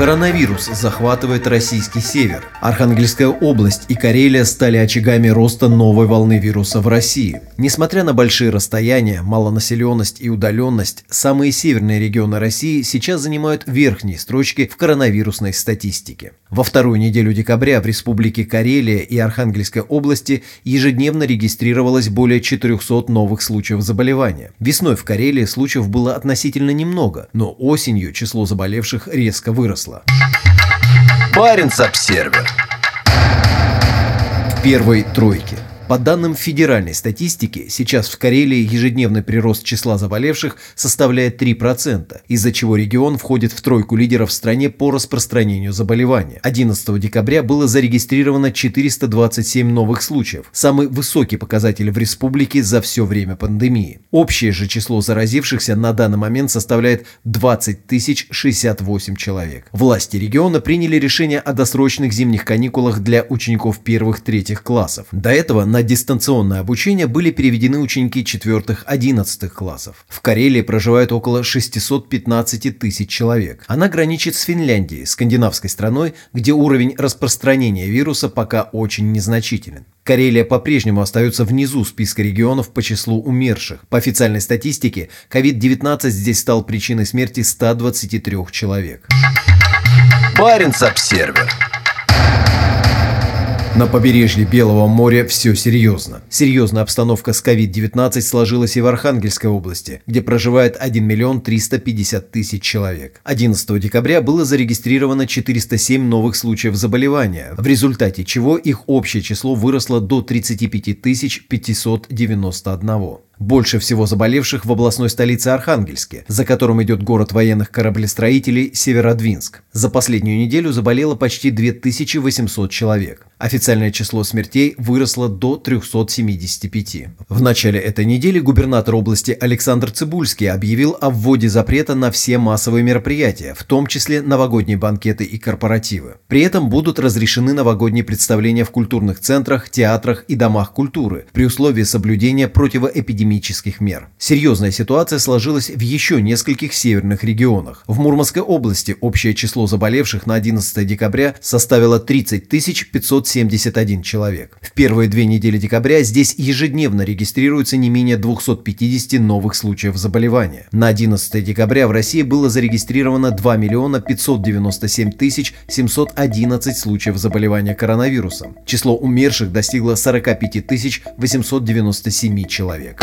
Коронавирус захватывает российский север. Архангельская область и Карелия стали очагами роста новой волны вируса в России. Несмотря на большие расстояния, малонаселенность и удаленность, самые северные регионы России сейчас занимают верхние строчки в коронавирусной статистике. Во вторую неделю декабря в республике Карелия и Архангельской области ежедневно регистрировалось более 400 новых случаев заболевания. Весной в Карелии случаев было относительно немного, но осенью число заболевших резко выросло выросла. Баренц-Обсервер. В первой тройке – по данным федеральной статистики, сейчас в Карелии ежедневный прирост числа заболевших составляет 3%, из-за чего регион входит в тройку лидеров в стране по распространению заболевания. 11 декабря было зарегистрировано 427 новых случаев, самый высокий показатель в республике за все время пандемии. Общее же число заразившихся на данный момент составляет 20 068 человек. Власти региона приняли решение о досрочных зимних каникулах для учеников первых-третьих классов. До этого на на дистанционное обучение были переведены ученики 4-11 классов. В Карелии проживает около 615 тысяч человек. Она граничит с Финляндией, скандинавской страной, где уровень распространения вируса пока очень незначителен. Карелия по-прежнему остается внизу списка регионов по числу умерших. По официальной статистике, COVID-19 здесь стал причиной смерти 123 человек. Баренц-Обсервер. На побережье Белого моря все серьезно. Серьезная обстановка с COVID-19 сложилась и в Архангельской области, где проживает 1 миллион 350 тысяч человек. 11 декабря было зарегистрировано 407 новых случаев заболевания, в результате чего их общее число выросло до 35 591. Больше всего заболевших в областной столице Архангельске, за которым идет город военных кораблестроителей Северодвинск. За последнюю неделю заболело почти 2800 человек. Официальное число смертей выросло до 375. В начале этой недели губернатор области Александр Цибульский объявил о вводе запрета на все массовые мероприятия, в том числе новогодние банкеты и корпоративы. При этом будут разрешены новогодние представления в культурных центрах, театрах и домах культуры при условии соблюдения противоэпидемических эпидемических мер. Серьезная ситуация сложилась в еще нескольких северных регионах. В Мурманской области общее число заболевших на 11 декабря составило 30 571 человек. В первые две недели декабря здесь ежедневно регистрируется не менее 250 новых случаев заболевания. На 11 декабря в России было зарегистрировано 2 миллиона 597 тысяч 711 случаев заболевания коронавирусом. Число умерших достигло 45 тысяч 897 человек.